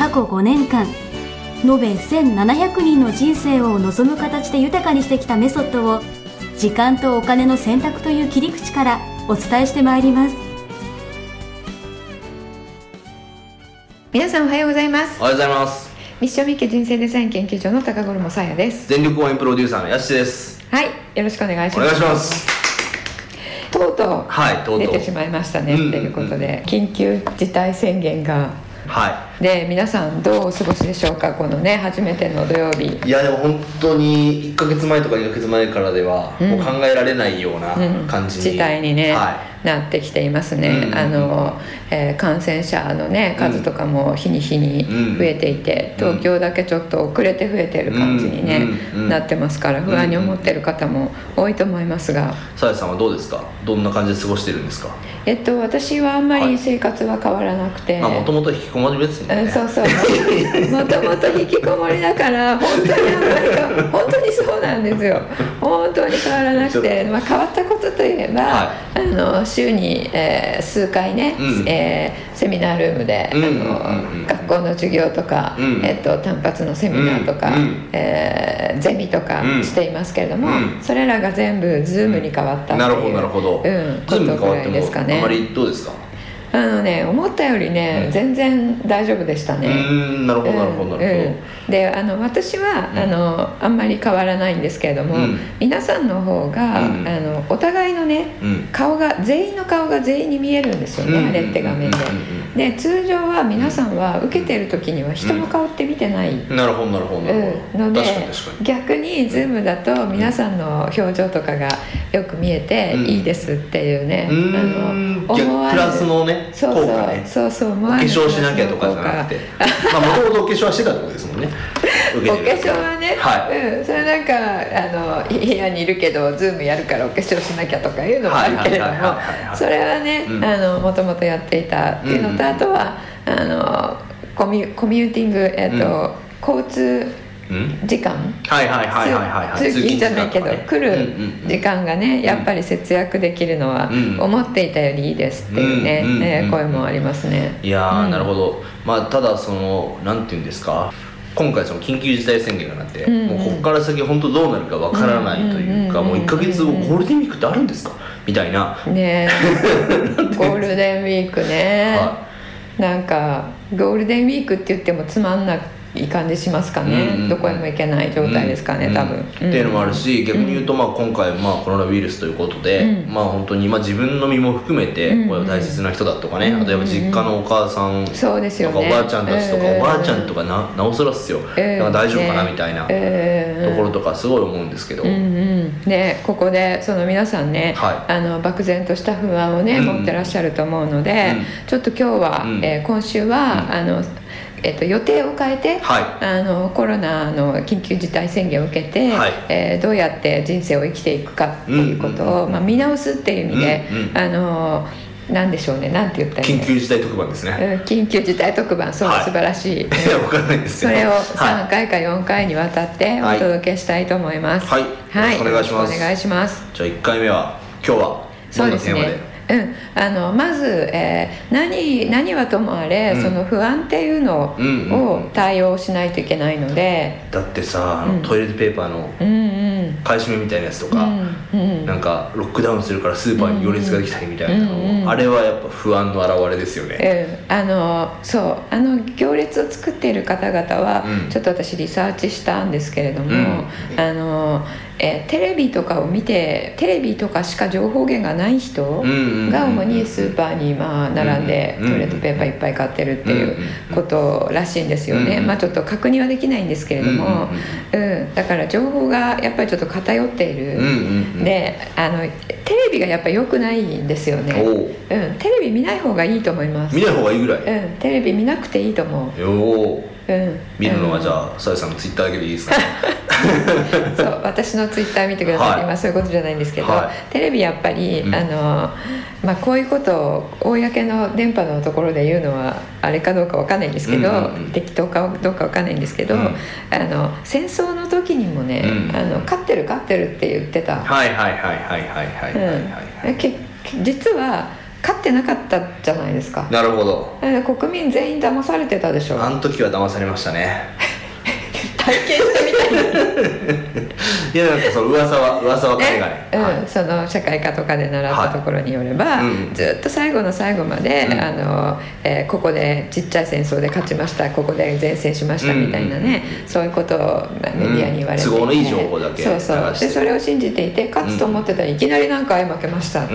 過去5年間延べ1700人の人生を望む形で豊かにしてきたメソッドを時間とお金の選択という切り口からお伝えしてまいります。皆さんおはようございます。おはようございます。ミッションミッケ人生デザイン研究所の高頃もさやです。全力応援プロデューサーのやしです。はいよろしくお願いしおます。願いします。とうとはいとうとう。う出てしまいましたねうんということで緊急事態宣言が。はで皆さんどうお過ごしでしょうか？このね初めての土曜日。いいやでも本当に1か月前とか2か月前からではうん。もう考えられないようなうん。感じに、事態にね、はなってきていますね、うん。あの、えー感染者のね数とかも日に日に増えていて、うん。東京だけちょっと遅れて増えてる感じにね、うん。うん。なってますから不安に思ってる方も多いと思いますが、いさやさんはどうですか？どんな感じで過ごしてるんですか？えっと私はあんまはい。り生活は変わらなくて、まあもともと引きこもりですねうんそうそう。もともと引きこもりだから本当にあんまりか本当にそうなんですよ。本当に変わらなくて、まあ、変わったことといえば、はあの週に、えー数回ね、うん。えーセミナールームで、あのうん。学校の授業とか、うん。えっと単発のセミナーとか、うん。うん。えーゼミとかうん。していますけれども、うん。それらが全部 Zoom に変わったっていう、なるほどなるほど、うん、ことぐら変わってもいですかね。あまりどうですか？あのね思ったよりね、うん。全然大丈夫でしたうね、なるほどなるほどなるほど、うん。うんであの私は、うん。あのあんまり変わらないんですけれども、うん。皆さんの方が、うん。あのお互いのねうん。顔が全員の顔が全員に見えるんですよね、うん。あれって画面で。で通常は皆さんは受けてる時には人の顔って見てない、うん。なるほどなるほどなるほど、うん、ので確かに確かに。逆に Zoom だと皆さんの表情とかがよく見えてうん。いいですっていうね、あの思わぬプラスのねそうそう。ね。そうそう。思お化粧しなきゃとかじゃなくて。まあもともとお化粧はしてたってことですもんね。受 お化粧はね、は。い。うん、それなんかあの部屋にいるけどズームやるからお化粧しなきゃとかいうのもあるけれどもそれはね、もともとやっていたっていうのと、うんあとはあのコミュコミュニティング、えっと交通うん時間？はいはいはいはいはいはい。通通勤じゃないけど、来るうんうん。うん時間がねやっぱり節約できるのはうん思っていたよりいいですっていうね、うんうんうんえー声もありますね。いやなるほど。まあただそのなんていうんですか？今回その緊急事態宣言がなって、うんうん。もうここから先本当どうなるかわからないというか、もう1か月後ゴールデンウィークってあるんですか？みたいな、ね ゴールデンウィークね、はなんかゴールデンウィークって言ってもつまんない感じしますかね、うんうんうん。どこへも行けない状態ですかね、うん。多分、うん。っていうのもあるし逆に言うとまあ今回まあコロナウイルスということで、うん。まあ本当にまあ自分の身も含めてうんこれは大切な人だとかね、うんあとやっぱ実家のお母さんそうですよね。とかおばあちゃんたちとか、うんおばあちゃんとかななおさらっすよ、えー大丈夫かなねみたいなとえーころとかすごい思うんですけど、うんうんでここでその皆さんね、はあの漠然とした不安をね、うん。持ってらっしゃると思うので、うん。ちょっと今日は、うん。えー今週は、うん。あのえっと予定を変えて、はい。あのコロナの緊急事態宣言を受けて、はい。えーどうやって人生を生きていくかっていうことを、うんまあ、見直すっていう意味で、うんうんあのなんでしょうねなんて言ったら緊急事態特番ですね、うん緊急事態特番。そう、はい。素晴らしい、いやわかんないんですそれをは3回か4回にわたってお届けしたいと思います。はい。はい、お願いします。お願いします。い、じゃあ1回目は今日はどんなテーマで？うん、あのまず、えー何何はともあれ、うん。その不安っていうのを対応しないといけないので、だってさあの、うん。トイレットペーパーのうんうん買い占めみたいなやつとか、なんかロックダウンするからスーパーに行列ができたりみたいなの、あれはやっぱ不安の表れですよね、うん、あのそうあの行列を作っている方々は、うん。ちょっと私リサーチしたんですけれども、うん。あのえーテレビとかを見てテレビとかしか情報源がない人が主にスーパーにまあ並んでトイレットペーパーいっぱい買ってるっていうことらしいんですよね、まあちょっと確認はできないんですけれども、うん。だから情報がやっぱりちょっと偏っている、うんうんうん。であのテレビがやっぱり良くないんですよね、おう。うん、テレビ見ない方がいいと思います。見ない方がいいぐらい。うん、テレビ見なくていいと思う、うん。見るのはじゃあさゆさんのツイッターだけでいいですか？そう私のツイッター見てください、はい、今そういうことじゃないんですけど、はい、テレビやっぱり、うん、あのまあ、こういうことを公の電波のところで言うのはあれかどうかわかんないんですけど、うんうんうん、適当かどうかわかんないんですけど、うん、あの戦争の時にもね、うん、あの勝ってる勝ってるって言ってた。はいはいはいはいはいはいはい、はい、実は勝ってなかったじゃないですか。なるほど。え国民全員騙されてたでしょ。あの時は騙されましたね 体験してみたいいやなんかその噂は噂は彼がね。うんはい。その社会科とかで習ったところによれば、はい。うんずっと最後の最後まで、うん。あのえーここでちっちゃい戦争で勝ちましたここで前線しましたみたいなね、そういうことをまあメディアに言われていて、都合のいい情報だけそうそう。でそれを信じていて勝つと思ってたらいきなりなんか「あ負けました」って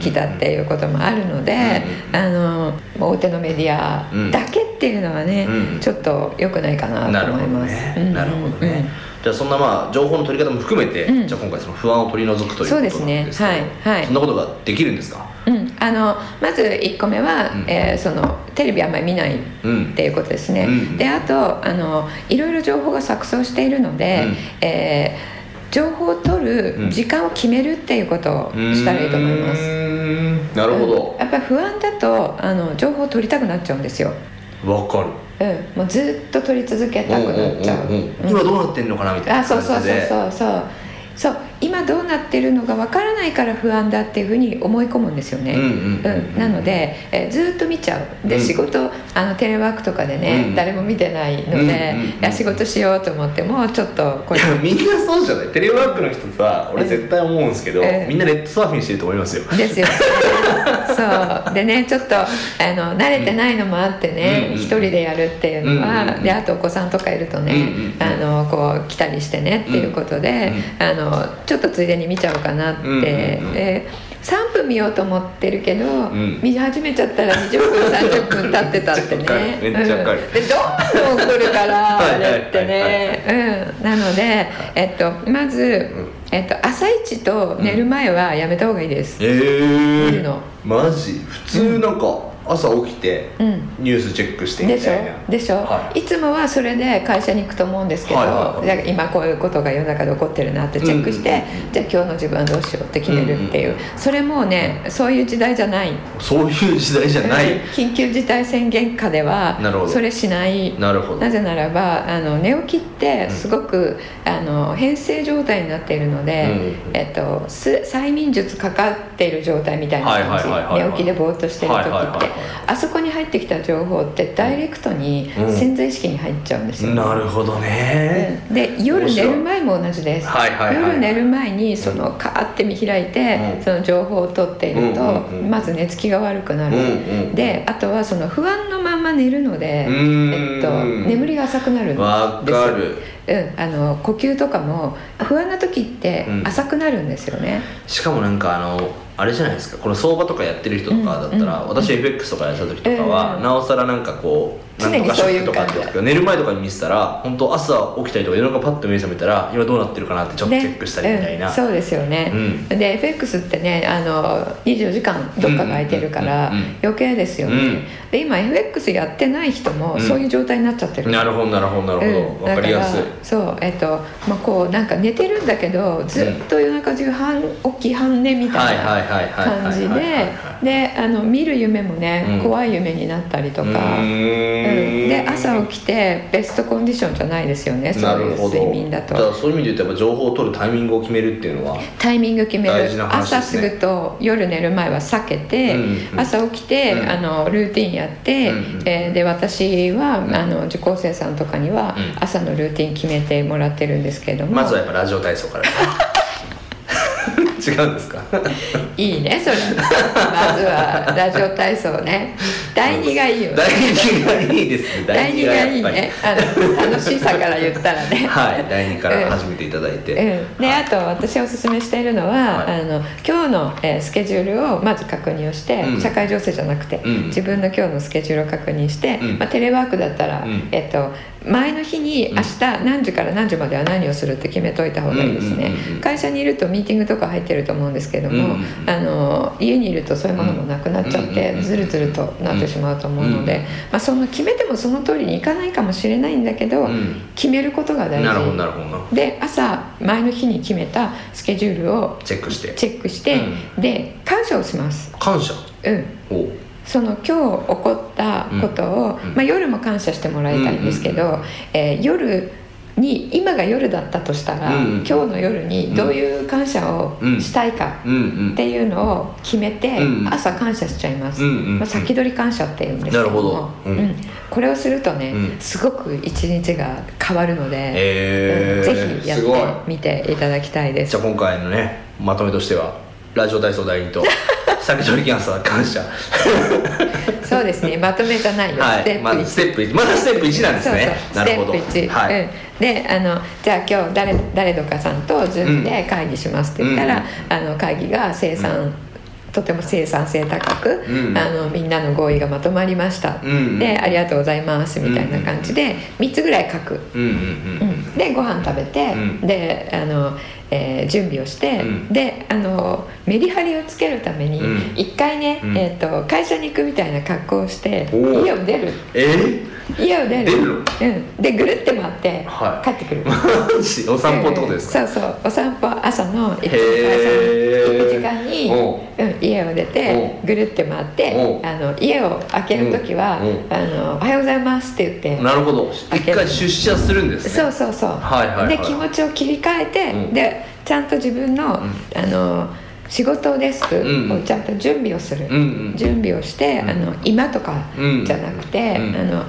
来たっていうこともあるので、あの大手のメディアだけっていうのはね、うんちょっと良くないかなと思います。なるほどね、じゃあそんなまあ情報の取り方も含めて、うん。じゃあ今回その不安を取り除くということなんですけどそうですね。はい。はい。そんなことができるんですか？うん、あのまず1個目は、うん。えーそのテレビあんまり見ないっうん。ていうことですね、うんであとあのいろいろ情報が錯綜しているので、うん。えー情報を取る時間を決めるっていうことをしたらいいと思います、なるほうん。どやっぱり不安だとあの情報を取りたくなっちゃうんですよ、わ、かるうん、もうずっと取り続けたくなっちゃう,、今どうなってんのかなみたいなあそうそうそう感じで。そう。そう。そう今どうなってるのがわからないから不安だっていうふうに思い込むんですよね、なので、えーずっと見ちゃう。で、うん。仕事あのテレワークとかでね、うん誰も見てないので、仕事しようと思ってもちょっとこれいや みんなそうじゃない？テレワークの人さ俺絶対思うんですけど、うんみんなネットサーフィンしてると思いますよ。ですよね そう。でねちょっとあの慣れてないのもあってね、うん。一人でやるっていうのは、うんうんうん。であとお子さんとかいるとね、うんうんうん。あのこう来たりしてねっていうことで、あのちょっとついでに見ちゃおうかなって、うんうんうん。で3分見ようと思ってるけど、ん。見始めちゃったら20分30分経ってたってね。めっちゃわかる。うん。でどんどん来るから はいあれってね。うん。なので、えっと、まず、えっと、朝一と寝る前はやめた方がいいです、えー、見るのマジ？普通なんか朝起きてうん。ニュースチェックしてみでしたょいな。でしょ、はい。い、つもはそれで会社に行くと思うんですけど、はいはい今こういうことが世の中で起こってるなってチェックして、うんうんうん。じゃあ今日の自分はどうしようって決めるっていう、うんうんそれもうねそういう時代じゃない。そういう時代じゃない、緊急事態宣言下ではなるほど。それしない。なるほど。なぜならばあの寝起きってすごく、あの変性状態になっているので、うんうんえっと、す催眠術かかっている状態みたいな感じ、寝起きでぼーっとしてる時って、あそ入ってきた情報ってダイレクトにうん。潜在意識に入っちゃうんですよ、なるほどね、うん。で夜寝る前も同じです、はいはいはい。夜寝る前にそのカーって見開いて、うん。その情報を取っていると、うんうんうんまず寝つきが悪くなる、うんうんであとはその不安のまま寝るので、えっと、眠りが浅くなるんです。わかる。うん、あの呼吸とかも不安な時ってうん。浅くなるんですよね、しかもなんかあのあれじゃないですか。この相場とかやってる人とかだったら、うん私 FX とかやってた時とかは、うん。なおさらなんかこうなんとかとかって時寝る前とかに見てたら本当朝起きたりとか夜中パッと目覚めたら今どうなってるかなってちょっとチェックしたりみたいな、うん。そうですよね、うん。で FX ってねあの24時間どっかが空いてるから余計ですよね、うん。で今 FX やってない人もうん。そういう状態になっちゃってる、なるほどなるほどなるほど、うん。わかりやすい。そうえっとまあこうなんか寝てるんだけどずっと夜中中半起き半寝みたいな感じではいであの見る夢もね、うん。怖い夢になったりとか、で朝起きてベストコンディションじゃないですよねそういう睡眠だじゃあとそういう意味で言うとやっぱ情報を取るタイミングを決めるっていうのはタイミング決める。大事な話朝ですね。すぐと夜寝る前は避けて、うんうん。朝起きて、うん。あのルーティンやって、うんうん。えーで私は、ん。あの受講生さんとかにはうん。朝のルーティン決めてもらってるんですけれども。まずはやっぱラジオ体操から違うんですか？いいねそれ。まずはラジオ体操ね。第二がいいよ。ね 第二がいいですね。第二がいいね。あの楽しさから言ったらね。はい第二から始めていただいて、うん、ではい。あと私おすすめしているのは、はい。あの今日の、えースケジュールをまず確認をして、うん。社会情勢じゃなくて、うん。自分の今日のスケジュールを確認して、うん。まあ、テレワークだったら、うん。えっと前の日にうん。明日何時から何時までは何をするって決めといた方がいいですね、会社にいるとミーティングとか入ってると思うんですけども、あの家にいるとそういうものもなくなっちゃって、ずるずるとなってしまうと思うので、うんまあ、その決めてもその通りにいかないかもしれないんだけど、うん。決めることが大事。なるほどなるほど。なで朝前の日に決めたスケジュールをチェックして。チェックして、で感謝をします。感謝。うんその今日起こったことを、うん。まあ、夜も感謝してもらいたいんですけど、えー夜に今が夜だったとしたら、うんうん今日の夜にどういう感謝をしたいかうんうん。っていうのを決めて、うん朝感謝しちゃいます、うんうん。うんまあ、先取り感謝っていうんですけども。なるほど。うん。これをするとね、うん。すごく一日が変わるので、えー、ぜひやってみていただきたいです。じゃあ今回のねまとめとしてはラジオ体操第2と 先取りキャンサー感謝。そうですね。まとめじゃなはい。ステップ1まずステップ1まだステップ1なんですね。なるほど。ステップ1、はい、うん、であのじゃあ今日誰誰とかさんと Zoom で会議しますって言ったら、うん。あの会議が生産、うん。とても生産性高く、うん。あのみんなの合意がまとまりました、うん。でありがとうございますみたいな感じで3つぐらい書く、うんうんうんうん。でご飯食べて、うん。であの、えー準備をして、うん。であのメリハリをつけるためにうん。一回ね、うん。えー、と会社に行くみたいな格好をして家を出る。え家を出る。出るの？うん、でぐるって回ってはい。帰ってくる、お散歩ってことですか、うん。そうそう。お散歩朝のいつも会社にへー。行く時間に、おう。うん、家を出ておぐるって回っておあの家を開ける時はあの「おはようございます」って言ってなるほど。一回出社するんですね。そうそうそう、はいはいはい。で気持ちを切り替えて、うん。でちゃんと自分の,、あの仕事デスクうん。をちゃんと準備をする、うんうん。準備をして、うん。あの今とかうん。じゃなくて、うん。あの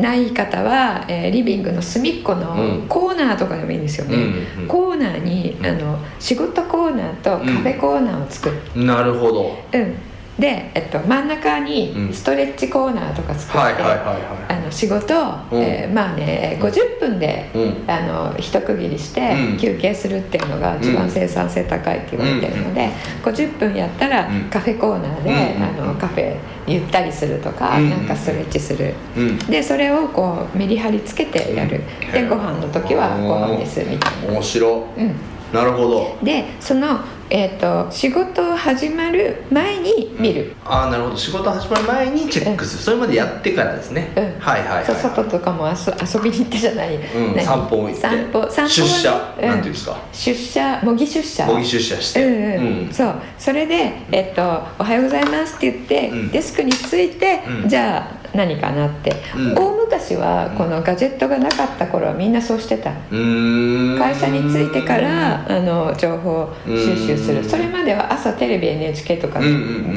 ない方は、えーリビングの隅っこのうん。コーナーとかでもいいんですよね、うんうん。コーナーにあの仕事コーナーとカフェコーナーを作る、なるほど。うんで、えっと、真ん中うん。にストレッチコーナーとか作って、仕事えーまあね50分で、うん。あの一区切りしてうん。休憩するっていうのが一番生産性高いって言われてるので、50分やったらうん。カフェコーナーで、うん。あのカフェゆったりするとか、うん。なんかストレッチする。いうん。でそれをこうメリハリつけてやる、でご飯の時はご飯ですみたいな。面白。うん。なるほど。でその、えー、と仕事始まる前に見る、ああなるほど。仕事始まる前にチェックする、それまでやってからですね、うん。はいはいはい、外とかも遊遊びに行ってじゃない、うん、何？散歩も行って。散歩散歩出社、うん。なんていうんですか？出社模擬出社。模擬出社して。うんうん。うん。そう。それで、えっと「おはようございます」って言って、うん。デスクについて、うん。じゃあ何かなって、うん。大昔はこのガジェットがなかった頃はみんなそうしてた、会社に着いてからあの情報収集する。うん。それまでは朝テレビ NHK とか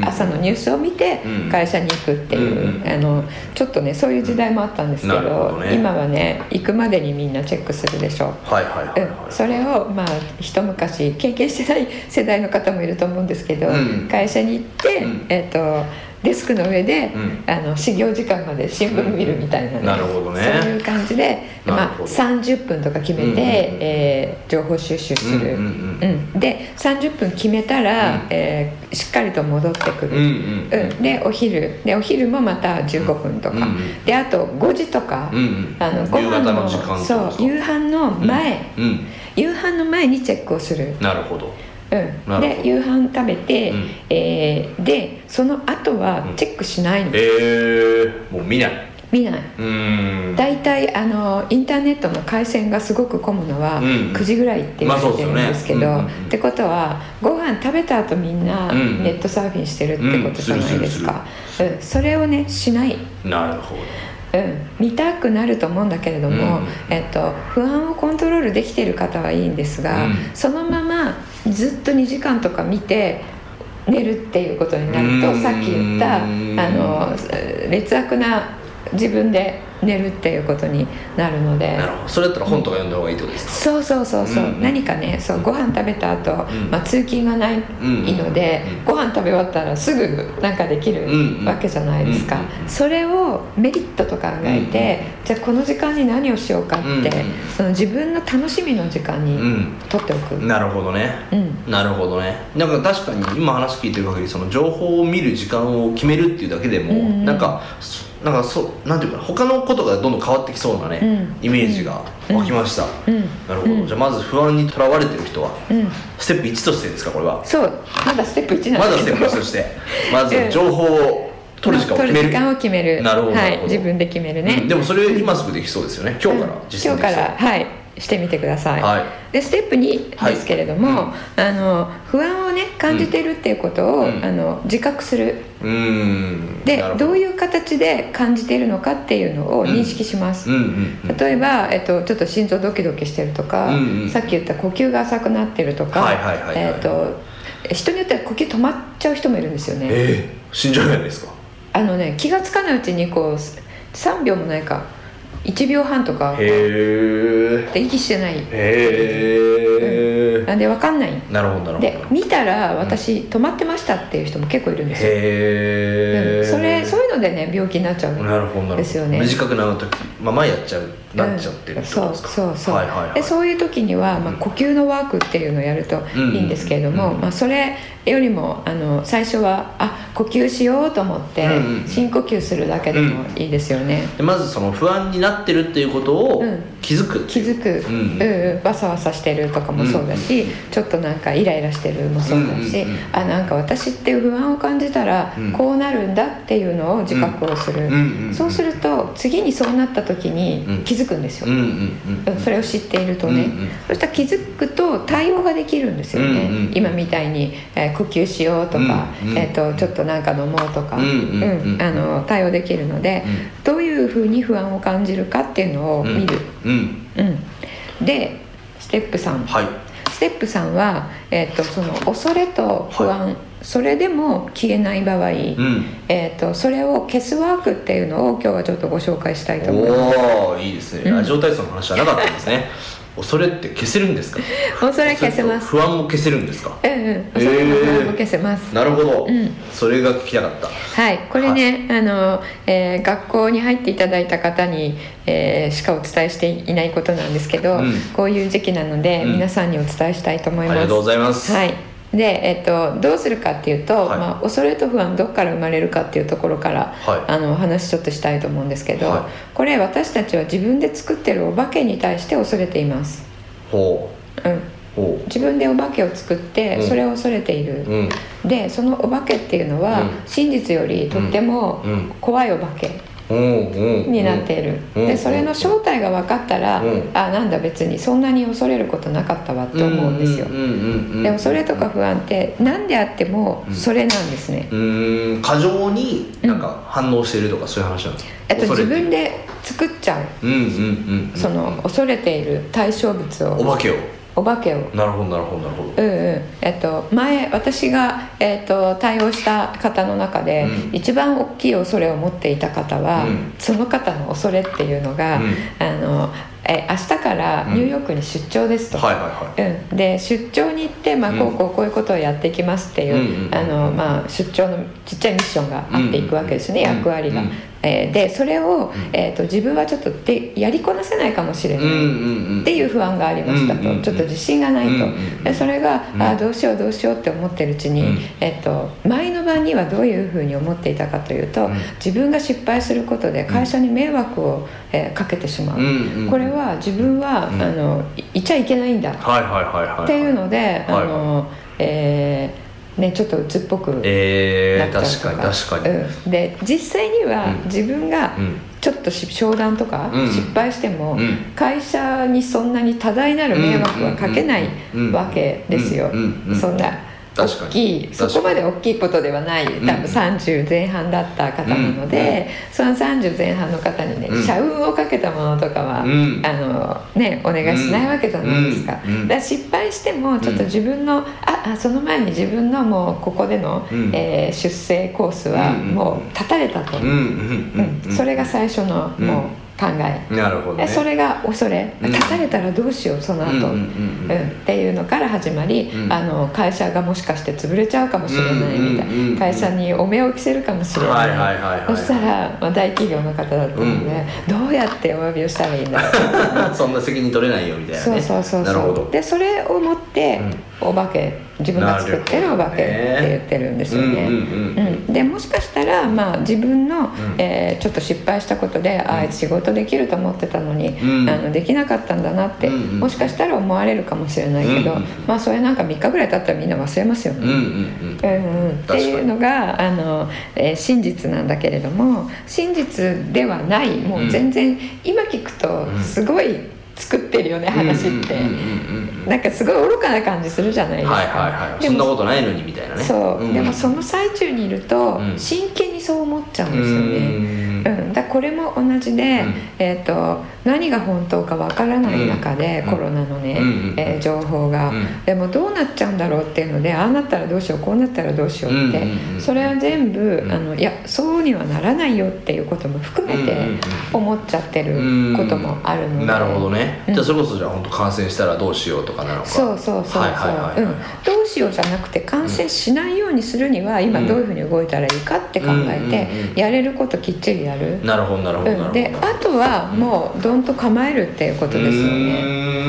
朝のニュースを見てうん。会社に行くっていう、あのちょっとねそういう時代もあったんですけど,、ね。今はね行くまでにみんなチェックするでしょ。うはいはいはいはい、うん、それをまあ一昔経験してない世代の方もいると思うんですけど、うん。会社に行って、うん。えっとデスクの上で、うん。あの始業時間まで新聞見るみたいなね、うんなるほどね。そういう感じで、まあ、なるほど。30分とか決めて、うんうんうんえー情報収集する、うんうんで30分決めたら、うん。えーしっかりと戻ってくる、うんでお昼。でお昼もまた15分とか、であと5時とか、うんうん。あのご飯のそう夕飯の前、うん、うん。夕飯の前にチェックをする、なるほどうん、で夕飯食べて、うん。えーでその後はチェックしないの、えー、もう見ない。見ない。大体あのインターネットの回線がすごく混むのはうん。9時ぐらいって言われてるんですけど、まあねうんうんうん。ってことはご飯食べた後みんなうんネットサーフィンしてるってことじゃないですか、うん。それをねしない、なるほど。うん、見たくなると思うんだけれども、うん。えっと、不安をコントロールできている方はいいんですが、うん。そのままずっと2時間とか見て寝るっていうことになるとうん。さっき言ったあの劣悪な自分で寝るっていうことになるので。それだったら本とか読んだ方がいいってことですか、そうそうそうそう、うん。何かねそうご飯食べた後、ん。まあ通勤がないので、うん。ご飯食べ終わったらすぐなんかできるうんうん。わけじゃないですか、うんうんそれをメリットと考えて、じゃあこの時間に何をしようかって、うんうんその自分の楽しみの時間にうん。取っておく、なるほどね。うん。なるほどね。なんか確かに今話聞いてる限りその情報を見る時間を決めるっていうだけでも、うんうんなん。かそなんかそうなんていうかな他のことがどんどん変わってきそうなね、うん。イメージが湧きました、うん。なるほど、うん。じゃあまず不安にとらわれてる人はうん。ステップ1としてですかこれは？そう。まだステップ1なんまですけど。ずはステップ1として。まず情報を取る時間を決める。時間を決める。なるほどはい。自分で決めるね、うん。でもそれ今すぐできそうですよね。今日から実践できそう、今日からはいしてみてください、はい。でステップ2はいですけれども、あの不安をね感じてるっていうことを、うん。あの自覚する。うーん。でど。ういう形で感じているのかっていうのを認識します、うん例えば、えっと、ちょっと心臓ドキドキしてるとか、うんうんさっき言った呼吸が浅くなってるとか、人によっては呼吸止まっちゃう人もいるんですよね、ええ死んじゃうじゃないですか。あのね気がつかないうちにこう3秒もないか1秒半とか。へえで息してない。へえなんで分かんない。なるほどなるほど。で見たら私止まってましたっていう人も結構いるんですよ、へうえん。それそういうのでね病気になっちゃうなるほどなるほど。ですよね。短くなる時まあ前やっちゃうなっちゃってるうんそうってことですか？そうそう、はいはいはい。でそういう時には、まあ、呼吸のワークっていうのをやるといいんですけれども、うんまあ、それよりもあの最初はあ呼吸しようと思ってうんうん深呼吸するだけでもいいですよね、でまずその不安になってるっていうことをうん気づく。気づく、うん。うんうん。わさわさしてるとかもそうだし、ちょっとなんかイライラしてるもそうだし、うんうんうんあなんか私って不安を感じたらうん。こうなるんだっていうのを自覚をする、うんうんうんそうすると次にそうなった時に気づくんですよ、うんうんうんうん。それを知っているとね、うんうんそしたら気づくと対応ができるんですよね、うんうん今みたいに、えー呼吸しようとか、うんうん。えー、とちょっとなんか飲もうとか、うんうんうんうん。あの対応できるので、どういうふうに不安を感じるかっていうのを見る、うん。うん、でステップ3、はい。ステップ3は、えー、とその恐れと不安、それでも消えない場合、うん。えー、とそれを消すワークっていうのを今日はちょっとご紹介したいと思います。おおいいですね。うん。ラジオ体操の話じゃなかったんですね恐れって消せるんですか？恐れ消せます。不安も消せるんですか？うんうん、恐れも不安も消せます。なるほど、うん。それが聞きたかった。はい、これね、あの、えー学校に入っていただいた方に、えーしかお伝えしていないことなんですけど、うん。こういう時期なので、うん。皆さんにお伝えしたいと思います。ありがとうございます。はい。で、えっと、どうするかっていうと、はい。まあ、恐れと不安どこから生まれるかっていうところから、はい。あのお話ちょっとしたいと思うんですけど、はい。これ私たちは自分で作ってるお化けに対して恐れています、ほう。ん、う。ほ自分でお化けを作ってうん。それを恐れている、ううん。でそのお化けっていうのは、うん。真実よりとってもうん。怖いお化けになっている、うんでそれの正体が分かったら、うん。あなんだ別にそんなに恐れることなかったわって思うんですよ、うんうんうんうんでもそれとか不安って何であってもうん。それなんですね、うーん。過剰になんか反応してるとかそういう話なんですか、えっと、自分で作っちゃう。うんうんうんうん。その恐れている対象物を。お化けをお化けを。なるほどなるほどなるほど。うんうん。えっと、前私が、えっと、対応した方の中で、うん。一番大きい恐れを持っていた方は、うん。その方の恐れっていうのが、うん。あのえ明日からニューヨークに出張ですと。はいはいはい。うん、で出張に行って、まあ、うん。こうこうこういうことをやっていきますっていう、出張のちっちゃいミッションがあっていくわけですね、うん。役割が。うんえーでそれを、ん。えー、と自分はちょっとでやりこなせないかもしれない、っていう不安がありましたと、ちょっと自信がないと、でそれが、うん。ああどうしようどうしようって思ってるうちに、うん。えっと、前の晩にはどういうふうに思っていたかというと、うん。自分が失敗することで会社に迷惑を、えーかけてしまう、これは自分は、うん。あのいいちゃいけないんだっていうので、はいあのえーね、ちょっと鬱っぽくなっえー、ちゃうと確かに確かに。うん、で実際にはうん。自分がうん。ちょっとし商談とかうん。失敗しても、うん。会社にそんなに多大なる迷惑はかけないうん。わけですよ。そんな大きいそこまで大きいことではない多ん。分30前半だった方なので、その30前半の方にね、うん。社運をかけたものとかは、うん。あのね、お願いしないわけじゃないですか,、うん。うん。だ失敗してもちょっと自分の、ああその前に自分のもうここでの、うん。えー出世コースはうんうんもう立たれたと。うんうんうん。うん。それが最初の、うん。もう考え。なるほど、ね、それが恐れ。うん。立たれたらどうしようその後、うんうんっていうのから始まり、うん。あの会社がもしかして潰れちゃうかもしれないみたいな、うん会社にお目を着せるかもしれない,、はいはいはいはいそしたら、まあ、大企業の方だったので、どうやってお詫びをしたらいいんだろう。そんな責任取れないよみたいなね。そうそうそうなるほど。そうでそれを持って、お化け自分が作ってるお化けって言ってるんですよね。うんうんうんうん。でもしかしたら、まあ、自分の、ん。えーちょっと失敗したことで、ああいつ仕事できると思ってたのに、うん。あのできなかったんだなって、うんうん。もしかしたら思われるかもしれないけど、うんうんまあそれなんか3日ぐらい経ったらみんな忘れますよね。うんうんうんうん。うん、っていうのがあの、えー真実なんだけれども真実ではない。もう全然、今聞くとすごい作ってるよね、話って、なんかすごい愚かな感じするじゃないですか。はいはいはいでもそんなことないのにみたいなね。そう、ん。でもその最中にいるとうん。真剣にそう思っちゃうんうですよね。んうん、だこれも同じで、うん。えー、と何が本当かわからない中で、うん。コロナのね、うんうんえー情報が、うん。でもどうなっちゃうんだろうっていうのでああなったらどうしようこうなったらどうしようって、うんうんうんそれは全部、うん。あのいやそうにはならないよっていうことも含めてうんうんうん。思っちゃってることもあるので、なるほどね、うん。じゃあそれこそじゃあ本当感染したらどうしようとかなのか。そうそうそうそう、はいはいはいはい。うん、どうしようじゃなくて感染しないようにするには今どういうふうに動いたらいいかって考えてやれることきっちりやる、なるほどなるほどなるほど、うん、であとはもうどんと構えるっていうことですよね。う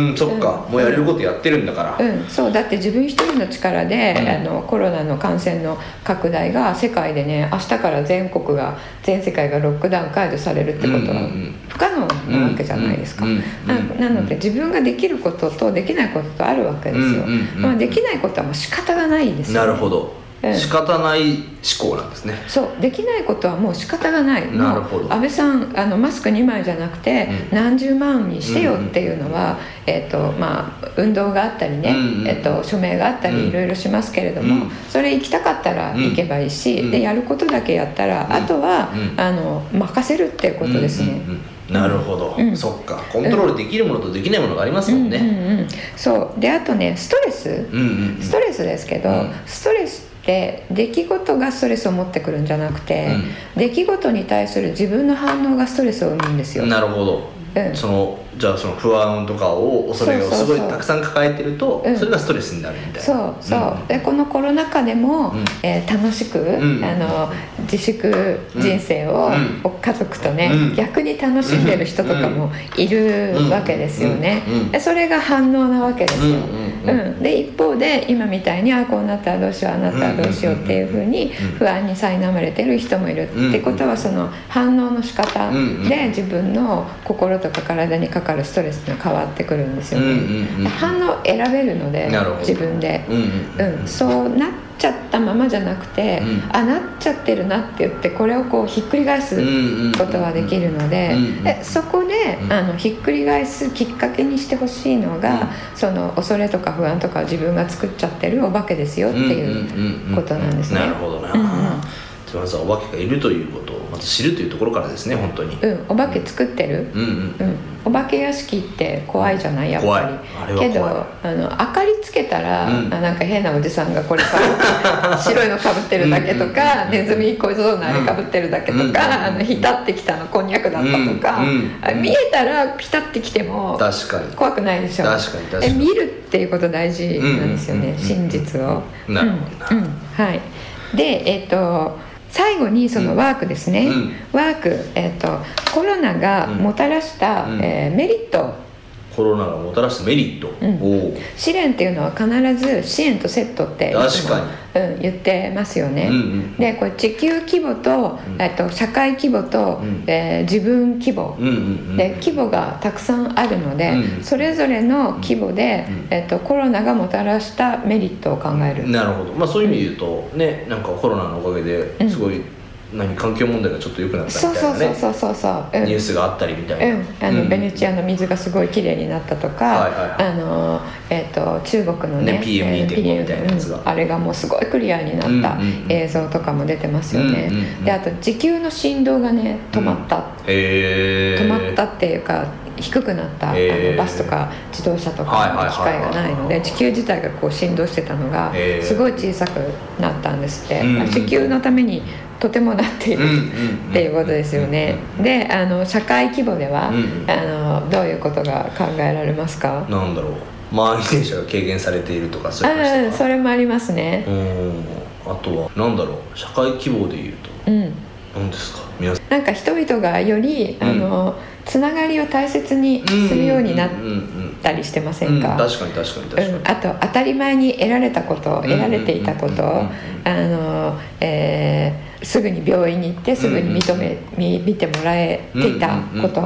ーんそっか、うん。もうやれることやってるんだから、うん、そうだって自分一人の力で、うん。あのコロナの感染の拡大が世界でね明日から全国が全世界がロックダウン解除されるってことは不可能なわけじゃないですか、ななので自分ができることとできないこととあるわけですよ、まあ、できないことはもう仕方がないですよ、なるほど、うん仕方ない思考なんですね。そう。できないことはもう仕方がない。なるほど。安倍さんあのマスク2枚じゃなくて、うん。何十万にしてよっていうのは、えっとまあ、運動があったりね、えっと署名があったうん。りいろいろしますけれども、うん。それ行きたかったら行けばいいし、うん。でやることだけやったら、うん。あとは、うん。あの任せるっていうことですね。なるほど、うん。そっか。コントロールできるものとできないものがありますもんね、うんうんうん、そう。であとねストレス、うんうんうん。ストレスですけど、うん。ストレスって出来事がストレスを持ってくるんじゃなくて、出来事に対する自分の反応がストレスを生むんですよ。なるほど、うん。そのじゃあその不安とかを恐れをすごいたくさん抱えてるとうん。それがストレスになるみたいな。そうそう、でこのコロナ禍でも、うん。えー楽しく、ん。あの自粛人生を、うん。家族とね、うん。逆に楽しんでる人とかもいるわけですよね、うん。うん。でそれが反応なわけですよ、うん。うん。うん。で一方で今みたいにあこうなったらどうしようああなったらどうしようっていうふうに不安に苛まれてる人もいる、うんってことはその反応の仕方うん。うん。で自分の心とか体にかかるストレスが変わってくるんですよね、うんうんうん反応選べるので自分で、うんそうなっちゃったままじゃなくて、うん。あなっちゃってるなって言ってこれをこうひっくり返すことができるので,、うんうんでそこで、うん。あのひっくり返すきっかけにしてほしいのが、うん。その恐れとか不安とか自分が作っちゃってるお化けですよっていうことなんですね。なるほどな、うんうんじゃあまずはお化けがいるということをまず知るというところからですね本当に。うん、お化け作ってる、うんうんうん、お化け屋敷って怖いじゃない？やっ怖い。ぱりあれは怖い。けどあの明かりつけたら、うん。あなんか変なおじさんがこれ 白いのかぶってるだけとか、うんネズミ小僧のあれかぶってるだけとか、うんあの浸ってきたのこんにゃくだったとか、うんうんあ見えたらピタってきても確かに。怖くないでしょ？確かに確かに。え見るっていうこと大事なんですよね、うんうんうん真実を。なるほど。なうんうん。はい、でえっ、と最後にそのワークですね、うん。ワーク、えっとコロナがもたらした、うん。えーメリットコロナがもたらしたメリット、うん。試練っていうのは必ず支援とセットって確かうん、言ってますよね、うんうんでこれ地球規模と,、うん。えっと社会規模と、うん。えー自分規模、うんうんうんで規模がたくさんあるので、うんそれぞれの規模で、うんえっとコロナがもたらしたメリットを考える、なるほど。まあそういう意味で言うとねなんかコロナのおかげうん。ですごい、何環境問題がちょっと良くなったそうそみたいうなね。そうそうそうそう、うん。ニュースがあったりみたいな、うん、あのうん。ベネチアの水がすごい綺麗になったとか、はいはいはい。あのえっ、と中国のねね PM2.5 えーみたいなやつが。うん。あれがもうすごいクリアになったうんうんうん。映像とかも出てますよね、うんうんうんであと地球の振動がね止まった、へえ止まったっていうか低くなった、あのバスとか自動車とかの機会がないので地球自体がこう振動してたのがすごい小さくなったんですって、うんうんうん。地球のためにとてもなっている、っていうことですよね。であの社会規模では、うんうん。あのどういうことが考えられますか？なんだろう。満員電車が軽減されているとかそういうそれもありますね。うんあとはなんだろう。社会規模でいうと。うん。何ですか？皆さん。なんか人々がより、あのつながりを大切にするようになったりしてませうんんか、確かに確かに確かに、うん、あと当たり前に得られたこと得られていたことあの、えーすぐに病院に行ってすぐに認め、み見てもらえていたこと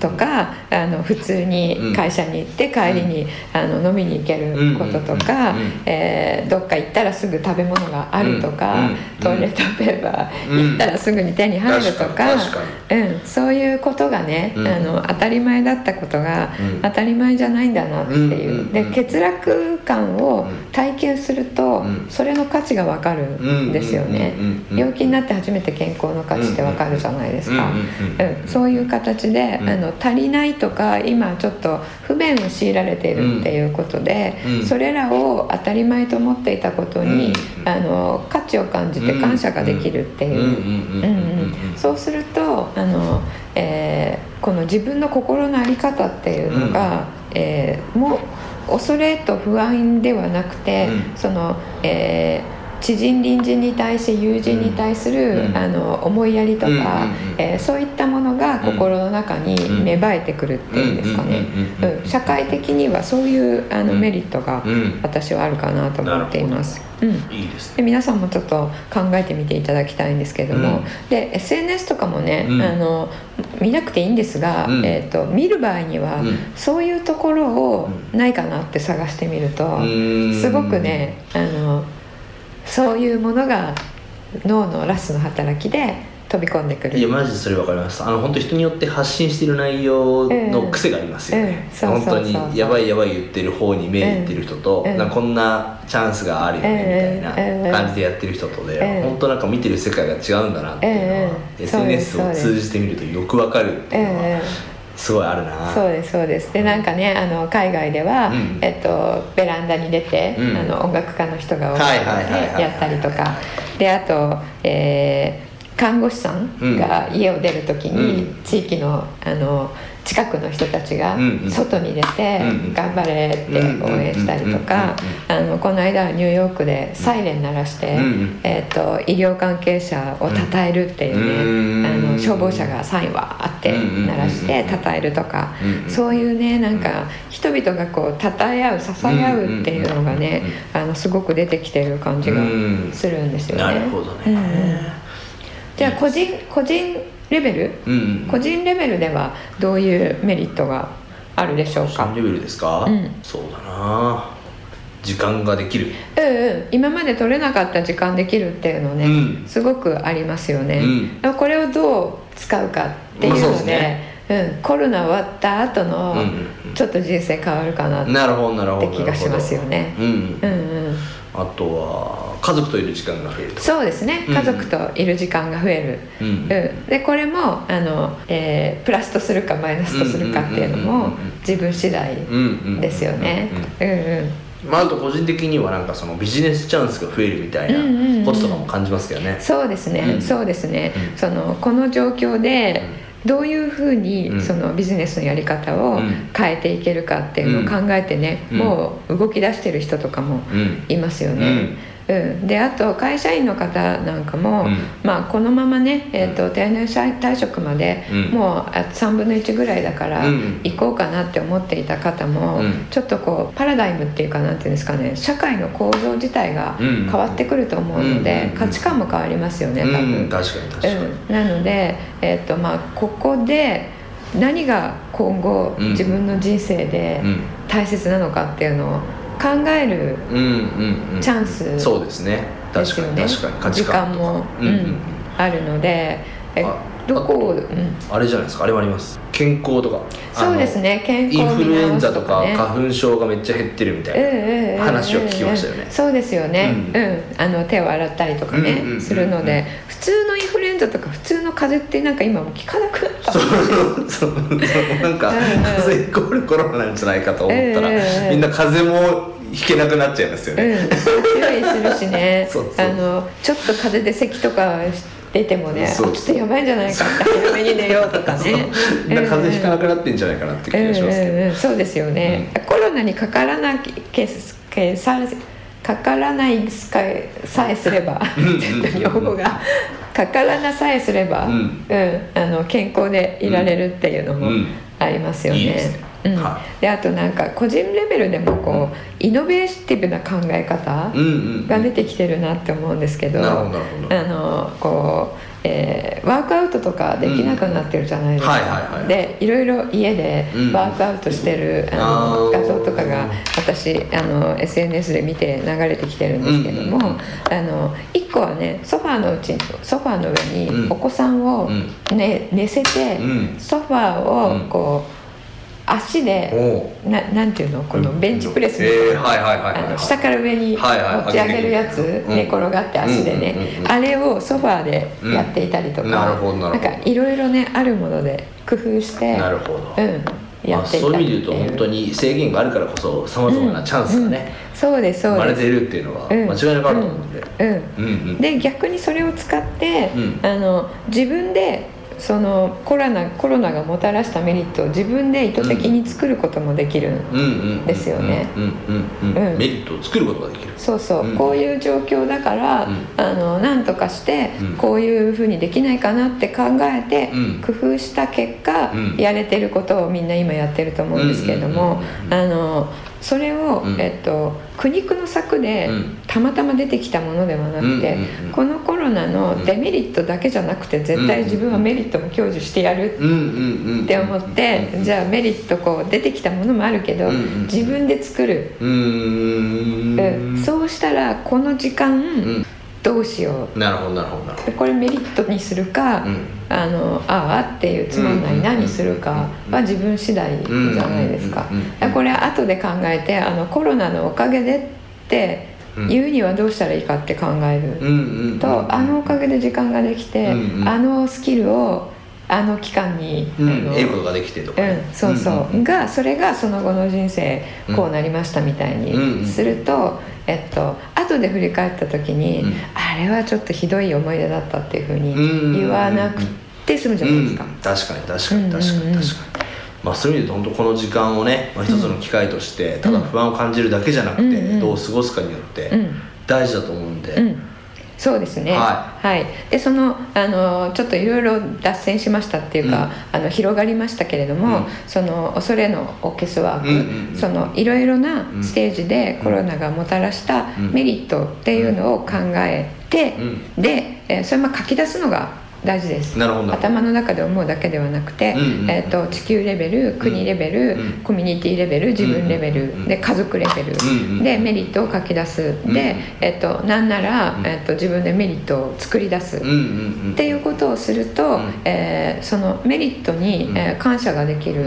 とかあの普通に会社に行って帰りにあの飲みに行けることとかえーどっか行ったらすぐ食べ物があるとか、トイレットペーパーうん。行ったらすぐに手に入るとか,、うん、そういうことがね、うんあの当たり前だったことがうん。当たり前じゃないんだなっていう、で欠落感を体験すると、うん。それの価値が分かるんですよね、病気になって初めて健康の価値って分かるじゃないですか、うんそういう形で、うん。あの足りないとか今ちょっと不便を強いられているっていうことで、うん。それらを当たり前と思っていたことに、うん。あの価値を感じて感謝ができるっていう。そうするとあの、えーこの自分の心の在り方っていうのが、えーもう恐れと不安ではなくて、うん。その、えー知人隣人に対して友人に対する、うん。あの思いやりとか、うんうんうん。えーそういったものが心の中にうん。芽生えてくるっていうんですかね。うんうんうんうん。うん。社会的にはそういうあのうん。メリットがうん。私はあるかなと思っています。うん。いいですね。で皆さんもちょっと考えてみていただきたいんですけども、うん。で SNS とかもね、うん。あの見なくていいんですが、うん。えー、と見る場合には、うん。そういうところをないかなって探してみると、ん。すごくねあのそういうものが脳のラスの働きで飛び込んでくる。いやマジでそれ分かります。あの本当人によって発信している内容の癖がありますよね、本当にやばいやばい言ってる方に目いってる人と、うん。なこんなチャンスがあるよねみたいな感じでやってる人とで、うん。本当なんか見てる世界が違うんだなっていうのは、SNS を通じてみるとよく分かるっていうのはすごいあるな、そうです。そうです。でなんかねあの海外では、うん。えっと、ベランダに出て、うん。あの音楽家の人がやったりとか。であと、えー看護師さんが家を出る時に、うん。地域のあの近くの人たちが外に出てうんうん「頑張れ」って応援したりとかあのこの間はニューヨークでサイレン鳴らして、えー、と医療関係者を称えるっていうね、うんあの消防車がサインわーって鳴らして称えるとか、そういうねなんか人々がこう称え合う支え合うっていうのがねうんあのすごく出てきてる感じがうん。するんですよね。なるほどね、うんうんじゃあ個人個人レベル？うんうん個人レベルではどういうメリットがあるでしょうか？個人レベルですか、うん。そうだな。時間ができる。うんうん、今まで取れなかった時間できるっていうのね、うん。すごくありますよね、うん。これをどう使うかっていうので,、ね。うん、コロナ終わった後のちょっと人生変わるかなっなるほどなるほどて気がしますよねうんうん。あとは家族といる時間が増えると。そうですね。うん。家族といる時間が増える、うん。うん。でこれもあの、えープラスとするかマイナスとするかっていうのもうんうんうんうんうん。自分次第うんうんですよね。うんうん。うんうん。まあ、あと個人的にはなんかそのビジネスチャンスが増えるみたいうんうんうんなこととかも感じますけどね、そうですね、うん。そうですね、うん。そのこの状況でどういうふうにうん。そのビジネスのやり方をうん。変えていけるかっていうのを考えてね、うん。もう動き出してる人とかもうん。いますよね。うん、であと会社員の方なんかも、うん。まあ、このままね、えー、と定年退職までうん。もうあ3分の1ぐらいだからうん。行こうかなって思っていた方も、うん。ちょっとこうパラダイムっていうかなんていうんですかね社会の構造自体がうん。変わってくると思うので、うん。価値観も変わりますよね多分。うん、確かに確かに、うん、なので、えっとまあ、ここで何が今後うん。自分の人生でうん。大切なのかっていうのを考えるうんうんうん。チャンスそうですね。確かに確かに。価値時観も、うんうんあるのでえどこを、うん、あれじゃないですかあれもあります。健康とか。そうですね。健康インフルエンザとか花粉症がめっちゃ減ってるみたいな話を聞きましたよね、そうですよね、うん、うん、あの手を洗ったりとかね、するので普通のインフルエンザとか普通の風邪ってなんか今も効かなくなった そうそうなんか風邪イコールコロナなんじゃないかと思ったら、みんな風邪も引けなくなっちゃいますよね、うん、強いするしねあのちょっと風邪で咳とか出てもねちょっとやばいんじゃないかって早めに寝ようとかね。風邪ひかなくなってんじゃないかなって気がしますけど、うんうん、そうですよね、うん、コロナにかからなきけさかからないさえすれば日本語が。かからなさえすれば、うん、うん、あの健康でいられるっていうのもありますよね。いいうん。はい、であとなんか個人レベルでもこう、イノベーティブな考え方が出てきてるなって思うんですけど、あのこう、えー、ワークアウトとかできなくなってるじゃないですか、でいろいろ家でワークアウトしてる、うん、あの画像とかが私あの SNS で見て流れてきてるんですけども、うん、あの1個はねソファーのうちソファーの上にお子さんをね、寝せて、ソファーをこう、足でななんていうの？このベンチプレスの下から上に持ち上げるやつ寝転がって足でね。あれをソファーでやっていたりとか。なんかいろいろねあるもので工夫してなるほど、うん。やっていたそういう意味で言うと本当に制限があるからこそさまざまなチャンスがね、そうですそうです。生まれてるっていうのは間違いなくあると思うんで、うん。で逆にそれを使って、あの自分でそのコロナコロナがもたらしたメリットを自分で意図的に作ることもできるんですよねメリットを作ることができるそうそう、うん、こういう状況だから、うん、あの何とかしてこういうふうにできないかなって考えて、工夫した結果、やれてることをみん。な今やってると思うん。ですけれどもあのそれを、うん、えっと、苦肉の策でたまたま出てきたものではなくて、このコロナのデメリットだけじゃなくて絶対自分はメリットも享受してやるって思ってじゃあメリットこう出てきたものもあるけど自分で作る、うん、そうしたらこの時間、どうしよう。なるほどなるほどこれメリットにするか、うん、あのああっていうつまんない何するかは自分次第じゃないですか。これ後で考えてあのコロナのおかげでって言うにはどうしたらいいかって考えるとあのおかげで時間ができてあのスキルをあの期間に、うん、得ることができてとか、ね、うん、そうそう、うんうん、がそれがその後の人生こうなりましたみたいにすると、えっと後で振り返った時に、うん、あれはちょっとひどい思い出だったっていうふうに言わなくて済むじゃないですか、確かに確かに確かに確かに、まあ、そういう意味で本当この時間をね、まあ、一つの機会としてただ不安を感じるだけじゃなくて、どう過ごすかによって大事だと思うんで。そうですね。はい、はい、でそのあのちょっといろいろ脱線しましたっていうか、うん、あの広がりましたけれども、うん、その恐れのオーケスワーク、そのいろいろなステージでコロナがもたらしたメリットっていうのを考えて、で、えー、それも書き出すのが大事です。頭の中で思うだけではなくて、うんうん、えーと、地球レベル国レベル、うん、コミュニティレベル自分レベル、うん、で家族レベル、うん、でメリットを書き出す、で、えーと、なんなら、えーと、自分でメリットを作り出す、っていうことをすると、えー、そのメリットに、えー、感謝ができる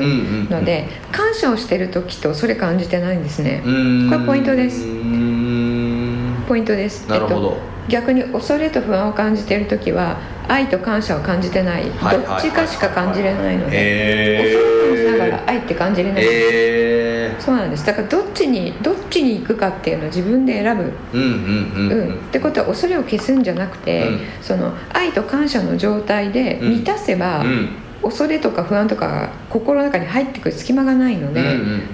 ので、感謝をしてる時とそれ感じてないんですね。これポイントです。ポイントです。なるほど、えっと逆に恐れと不安を感じている時は愛と感謝を感じてない、はい、どっちかしか感じれないので、恐れをしながら愛って感じれない、えー、そうなんです。だからどっちにどっちに行くかっていうのを自分で選ぶ。ってことは恐れを消すんじゃなくて、うん、その愛と感謝の状態で満たせば、うん。うん恐れとか不安とか心の中に入ってくる隙間がないので、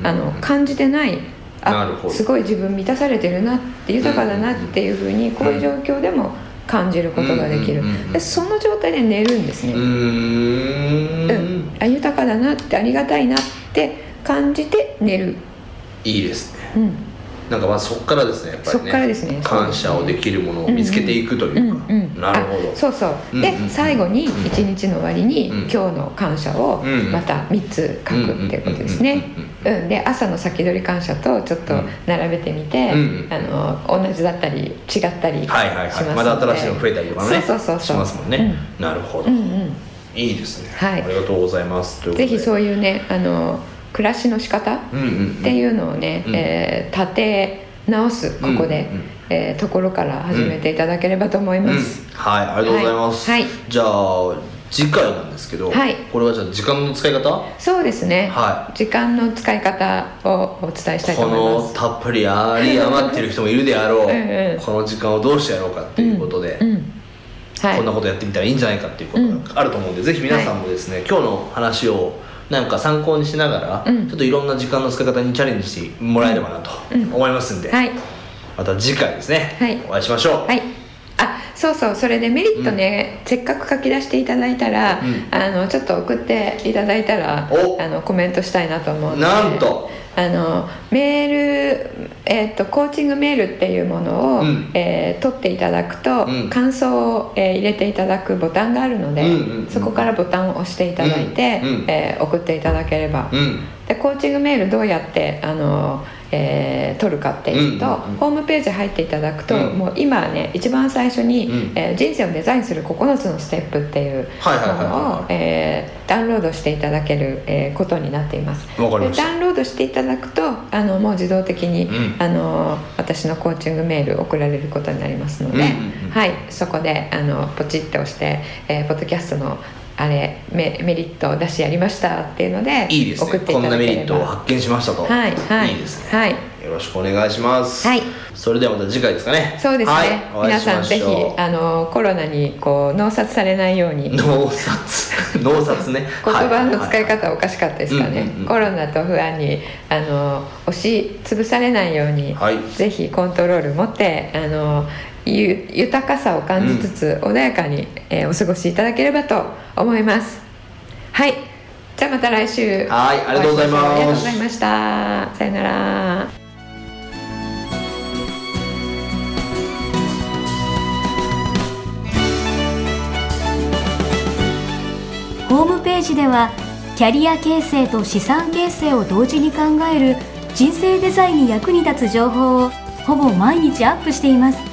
あの感じてないあすごい自分満たされてるなって豊かだなっていうふうにこういう状況でも感じることができる。でその状態で寝るんですね。うん。あ豊かだなってありがたいなって感じて寝る。いいですね、うんなんかまあそこからですねやっぱり、ね、そこからですね。感謝をできるものを見つけていくというか、うんうん、なるほど。そうそう、で、最後に一日の終わりに、今日の感謝をまた3つ書くっていうことですね、うん、で朝の先取り感謝とちょっと並べてみて、うんあの同じだったり違ったりしますはいはいはい。まだ新しいの増えたりとかねそうそうそうしますもんね、なるほど、うんうん。いいですね、はい。ありがとうございます。ぜひそういうねあの暮らしの仕方っていうのをね、うん。えー立て直すここで、うんうん。えーところから始めていただければと思います、うん。はいありがとうございます、はい。はいじゃあ次回なんですけど、はい。これはじゃあ時間の使い方？そうですね、は時間の使い方をお伝えしたいとこ思います。のたっぷりあり余ってる人もいるであろう うんうん。この時間をどうしてやろうかっていうことで、うんうんはい、こんなことやってみたらいいんじゃないかっていうことがあると思うんで、ぜひ皆さんもですね、今日の話をなんか参考にしながら、うん。ちょっといろんな時間の使い方にチャレンジしてもらえればなとうん。思いますんで、はい。また次回ですね、はい。お会いしましょう、はい。あそうそうそれでメリットね、せっかく書き出していただいたら、うん。あのちょっと送っていただいたらお。あのコメントしたいなと思うので。なんと。あのメール、えー、とコーチングメールっていうものを、うん。えー取っていただくと、うん。感想を、えー入れていただくボタンがあるので、うんうんうん。そこからボタンを押していただいて、うんうん。えー送っていただければ、うん。でコーチングメールどうやってあの、えー取るかっていうと、ホームページ入っていただくと、うん。もう今ね一番最初に、うん。えー人生をデザインする9つのステップ」っていうものをえーダウンロードしていただける、えーことになっています。ダウンロードしていただくとあのもう自動的に、うん。あの私のコーチングメール送られることになりますので、はい、そこであのポチッと押して、えーポッドキャストのあれメメリットを出しやりましたっていうのでいいていねこんなメリットを発見しましたと、はいはい。いいですね、はい。よろしくお願いします、はい。それではまた次回ですかね。そうですね、はい、皆さんぜひあのコロナにこう脳殺されないように。脳殺 脳殺ね。言葉の使いは方おかしかったですかね、コロナと不安にあの押し潰されないように、はい。ぜひコントロール持ってあのゆ豊かさを感じつつ、穏やかに、えーお過ごしいただければと思います。はい。じゃあまた来週。はいありがとうございます。ありがとうございました。さよなら。ホームページではキャリア形成と資産形成を同時に考える人生デザインに役に立つ情報をほぼ毎日アップしています